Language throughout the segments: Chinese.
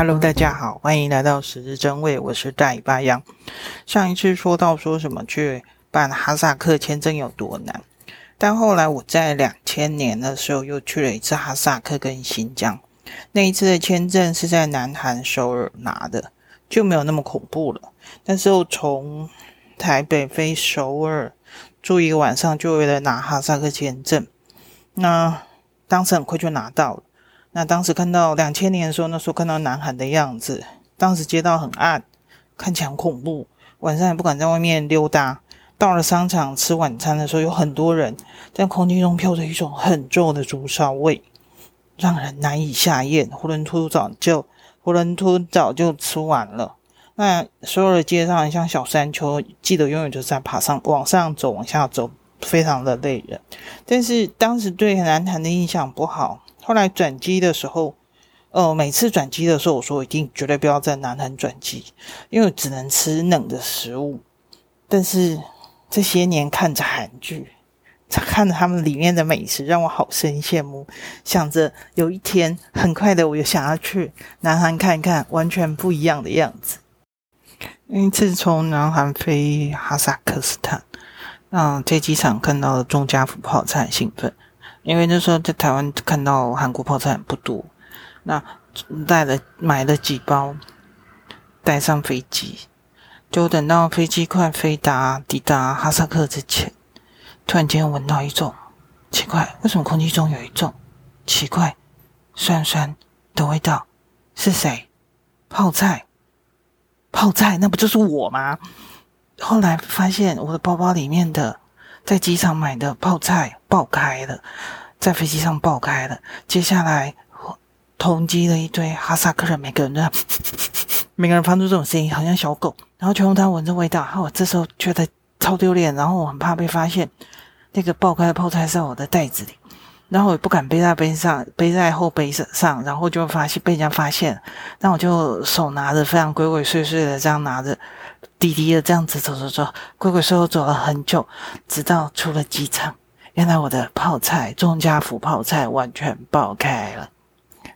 Hello，大家好，欢迎来到十字真味，我是大尾巴羊。上一次说到说什么去办哈萨克签证有多难，但后来我在两千年的时候又去了一次哈萨克跟新疆，那一次的签证是在南韩首尔拿的，就没有那么恐怖了。但是我从台北飞首尔住一个晚上，就为了拿哈萨克签证，那当时很快就拿到了。那当时看到两千年的时候，那时候看到南韩的样子，当时街道很暗，看起来很恐怖，晚上也不敢在外面溜达。到了商场吃晚餐的时候，有很多人，在空气中飘着一种很重的竹烧味，让人难以下咽。囫囵吞早就囫囵吞早就吃完了。那所有的街上像小山丘，记得永远就是在爬上往上走，往下走，非常的累人。但是当时对南韩的印象不好。后来转机的时候，呃，每次转机的时候，我说我一定绝对不要在南韩转机，因为只能吃冷的食物。但是这些年看着韩剧，看着他们里面的美食，让我好生羡慕。想着有一天很快的，我又想要去南韩看一看完全不一样的样子。因为自从南韩飞哈萨克斯坦，那在机场看到了钟家福泡菜，很兴奋。因为那时候在台湾看到韩国泡菜不多，那带了买了几包带上飞机，就等到飞机快飞达抵达哈萨克之前，突然间闻到一种奇怪，为什么空气中有一种奇怪酸酸的味道？是谁？泡菜？泡菜？那不就是我吗？后来发现我的包包里面的。在机场买的泡菜爆开了，在飞机上爆开了。接下来同机的一堆哈萨克人，每个人都 每个人发出这种声音，好像小狗。然后全部都闻着味道，我这时候觉得超丢脸，然后我很怕被发现。那个爆开的泡菜在我的袋子里，然后我也不敢背在背上，背在后背上，然后就发现被人家发现。那我就手拿着，非常鬼鬼祟祟的这样拿着。滴滴的这样子走走走，鬼鬼祟祟走了很久，直到出了机场。原来我的泡菜，钟家福泡菜完全爆开了。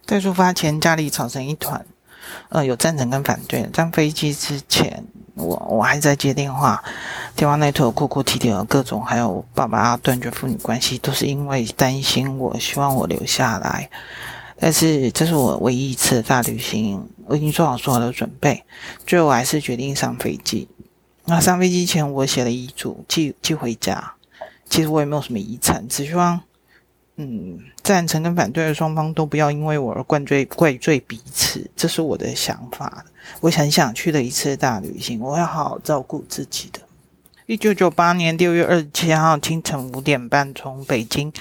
在出发前，家里吵成一团，呃，有赞成跟反对。在飞机之前，我我还在接电话，电话那头哭哭啼啼的各种，还有爸爸断绝父女关系，都是因为担心我，希望我留下来。但是这是我唯一一次大旅行，我已经做好所有的准备，最后我还是决定上飞机。那上飞机前，我写了遗嘱，寄寄回家。其实我也没有什么遗产，只希望，嗯，赞成跟反对的双方都不要因为我而怪罪怪罪彼此，这是我的想法。我很想去的一次大旅行，我会好好照顾自己的。一九九八年六月二十七号清晨五点半，从北京。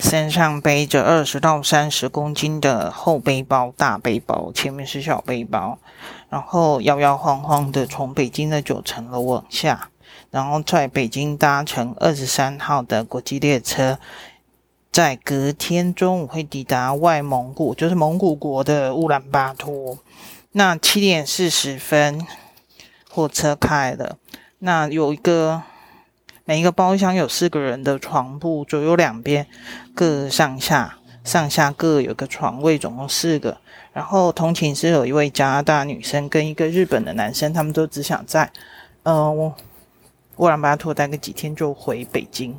身上背着二十到三十公斤的厚背包、大背包，前面是小背包，然后摇摇晃晃的从北京的九层楼往下，然后在北京搭乘二十三号的国际列车，在隔天中午会抵达外蒙古，就是蒙古国的乌兰巴托。那七点四十分，火车开了，那有一个。每一个包厢有四个人的床铺，左右两边各上下，上下各有个床位，总共四个。然后同寝室有一位加拿大女生跟一个日本的男生，他们都只想在，呃，乌兰巴托待个几天就回北京。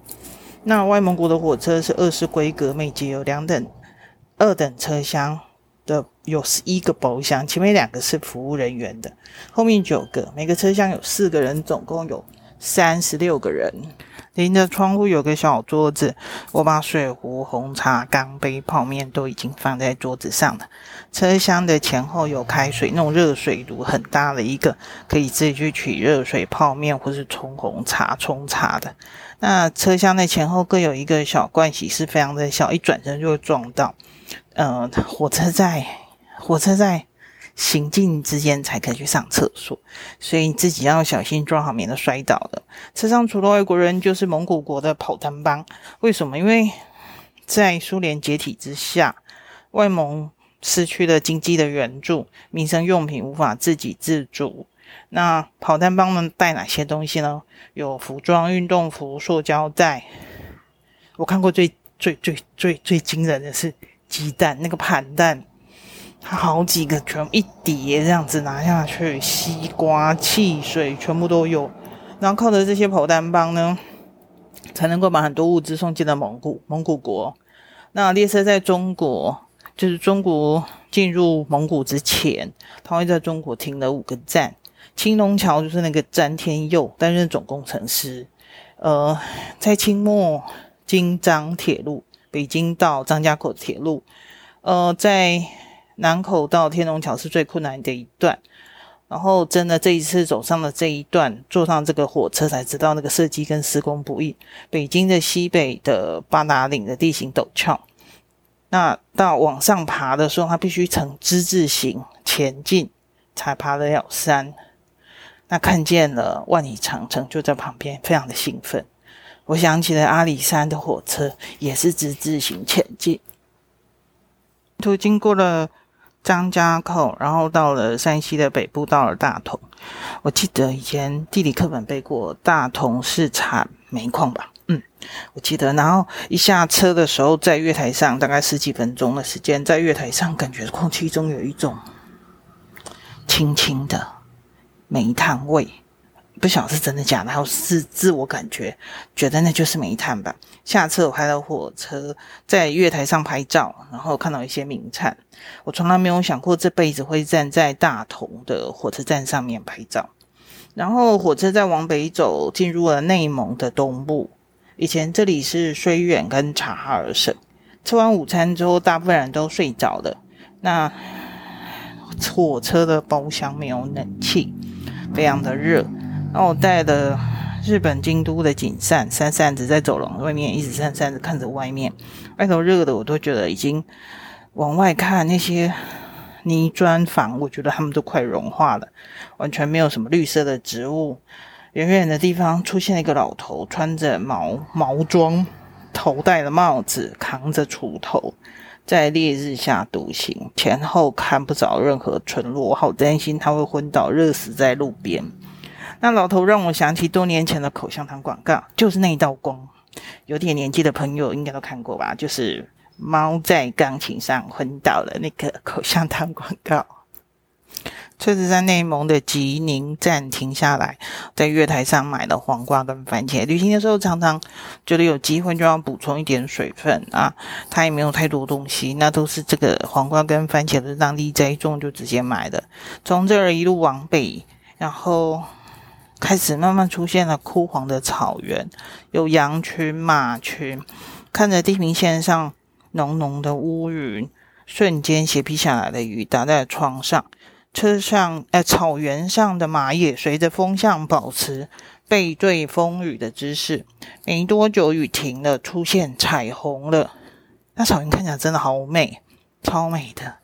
那外蒙古的火车是二式规格，每节有两等二等车厢的，有十一个包厢，前面两个是服务人员的，后面九个，每个车厢有四个人，总共有。三十六个人，临着窗户有个小桌子，我把水壶、红茶、钢杯、泡面都已经放在桌子上了。车厢的前后有开水，那种热水炉很大的一个，可以自己去取热水泡面或是冲红茶、冲茶的。那车厢的前后各有一个小盥洗室，非常的小，一转身就会撞到。呃，火车在，火车在。行进之间才可以去上厕所，所以自己要小心装好，免得摔倒了。车上除了外国人，就是蒙古国的跑单帮。为什么？因为在苏联解体之下，外蒙失去了经济的援助，民生用品无法自给自足。那跑单帮们带哪些东西呢？有服装、运动服、塑胶袋。我看过最最最最最惊人的是鸡蛋，那个盘蛋。它好几个全一叠这样子拿下去，西瓜、汽水全部都有。然后靠着这些跑单帮呢，才能够把很多物资送进了蒙古蒙古国。那列车在中国，就是中国进入蒙古之前，它会在中国停了五个站。青龙桥就是那个詹天佑担任总工程师。呃，在清末京张铁路，北京到张家口铁路，呃，在南口到天龙桥是最困难的一段。然后，真的这一次走上了这一段，坐上这个火车才知道那个设计跟施工不易。北京的西北的八达岭的地形陡峭，那到往上爬的时候，它必须呈之字形前进，才爬得了山。那看见了万里长城就在旁边，非常的兴奋。我想起了阿里山的火车也是之字形前进，途经过了。张家口，然后到了山西的北部，到了大同。我记得以前地理课本背过，大同是产煤矿吧？嗯，我记得。然后一下车的时候，在月台上，大概十几分钟的时间，在月台上，感觉空气中有一种轻轻的煤炭味。不晓得是真的假的，还有是自我感觉，觉得那就是煤炭吧。下车我开了火车，在月台上拍照，然后看到一些名产。我从来没有想过这辈子会站在大同的火车站上面拍照。然后火车再往北走，进入了内蒙的东部。以前这里是绥远跟察哈尔省。吃完午餐之后，大部分人都睡着了。那 火车的包厢没有冷气，非常的热。然后我带的日本京都的景扇，扇扇子在走廊外面一直扇扇子看着外面，外头热的我都觉得已经往外看那些泥砖房，我觉得他们都快融化了，完全没有什么绿色的植物。远远的地方出现了一个老头，穿着毛毛装，头戴了帽子，扛着锄头，在烈日下独行，前后看不着任何村落，我好担心他会昏倒热死在路边。那老头让我想起多年前的口香糖广告，就是那一道光。有点年纪的朋友应该都看过吧？就是猫在钢琴上昏倒了那个口香糖广告。车子在内蒙的吉宁站停下来，在月台上买了黄瓜跟番茄。旅行的时候常常觉得有机会就要补充一点水分啊，它也没有太多东西，那都是这个黄瓜跟番茄的当地栽种，就直接买的。从这儿一路往北，然后。开始慢慢出现了枯黄的草原，有羊群、马群，看着地平线上浓浓的乌云，瞬间斜劈下来的雨打在窗上。车上，呃，草原上的马也随着风向保持背对风雨的姿势。没多久，雨停了，出现彩虹了。那草原看起来真的好美，超美的。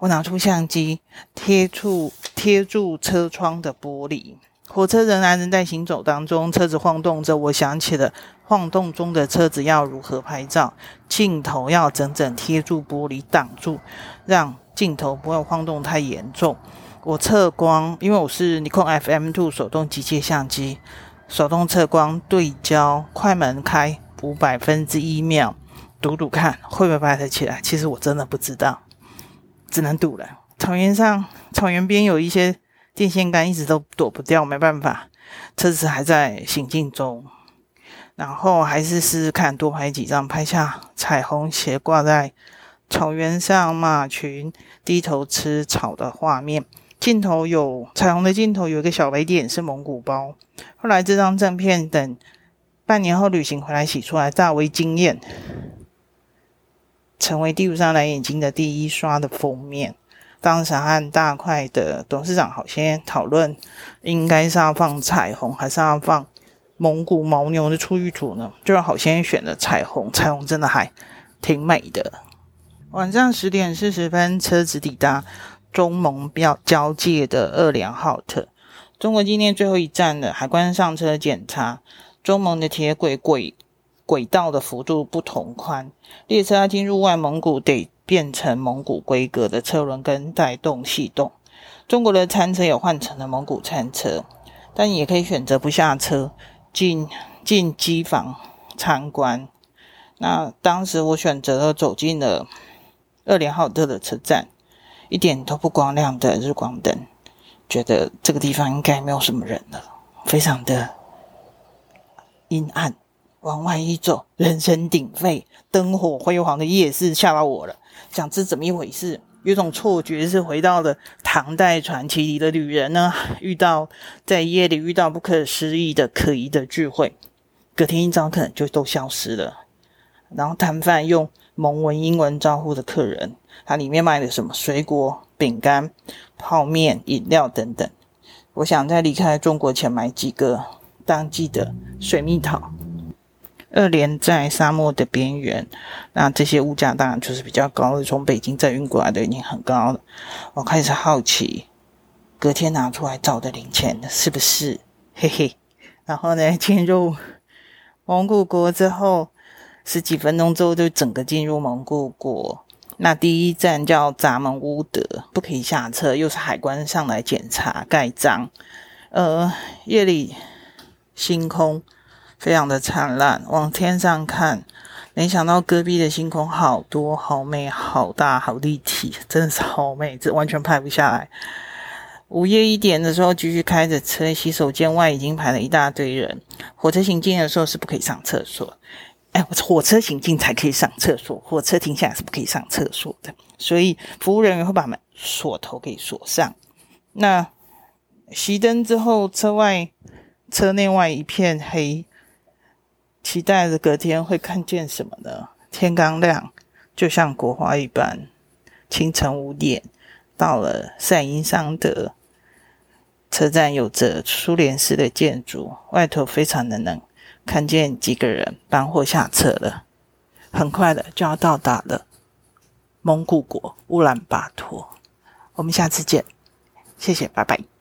我拿出相机，贴住贴住车窗的玻璃。火车仍然仍在行走当中，车子晃动着。我想起了晃动中的车子要如何拍照，镜头要整整贴住玻璃挡住，让镜头不会晃动太严重。我测光，因为我是尼康 FM2 手动机械相机，手动测光对焦，快门开五百分之一秒，赌赌看会不会拍得起来。其实我真的不知道，只能赌了。草原上，草原边有一些。电线杆一直都躲不掉，没办法，车子还在行进中，然后还是试试看多拍几张，拍下彩虹斜挂在草原上，马群低头吃草的画面。镜头有彩虹的镜头有一个小白点是蒙古包。后来这张正片等半年后旅行回来洗出来，大为惊艳，成为地图上蓝眼睛的第一刷的封面。当时和大块的董事长好先讨论，应该是要放彩虹，还是要放蒙古牦牛的出浴图呢？就让好先选了彩虹，彩虹真的还挺美的。晚上十点四十分，车子抵达中蒙标交界的二良浩特，中国今天最后一站了。海关上车检查，中蒙的铁轨轨轨道的幅度不同宽，列车要进入外蒙古得。变成蒙古规格的车轮跟带动系统。中国的餐车也换成了蒙古餐车，但也可以选择不下车进进机房参观。那当时我选择了走进了二连浩特的车站，一点都不光亮的日光灯，觉得这个地方应该没有什么人了，非常的阴暗。往外一走，人声鼎沸，灯火辉煌的夜市吓到我了。想知怎么一回事？有种错觉是回到了唐代传奇里的旅人呢，遇到在夜里遇到不可思议的可疑的聚会，隔天一早可能就都消失了。然后摊贩用蒙文英文招呼的客人，它里面卖的什么水果、饼干、泡面、饮料等等。我想在离开中国前买几个当季的水蜜桃。二连在沙漠的边缘，那这些物价当然就是比较高的，从北京再运过来的已经很高了。我开始好奇，隔天拿出来找的零钱是不是？嘿嘿。然后呢，进入蒙古国之后，十几分钟之后就整个进入蒙古国。那第一站叫札蒙乌德，不可以下车，又是海关上来检查盖章。呃，夜里星空。非常的灿烂，往天上看，没想到戈壁的星空好多、好美、好大、好立体，真的是好美，这完全拍不下来。午夜一点的时候，继续开着车，洗手间外已经排了一大堆人。火车行进的时候是不可以上厕所，哎，火车行进才可以上厕所，火车停下来是不可以上厕所的。所以服务人员会把门锁头给锁上。那熄灯之后，车外、车内外一片黑。期待着隔天会看见什么呢？天刚亮，就像国画一般。清晨五点，到了赛因桑德车站，有着苏联式的建筑，外头非常的冷。看见几个人搬货下车了，很快的就要到达了蒙古国乌兰巴托。我们下次见，谢谢，拜拜。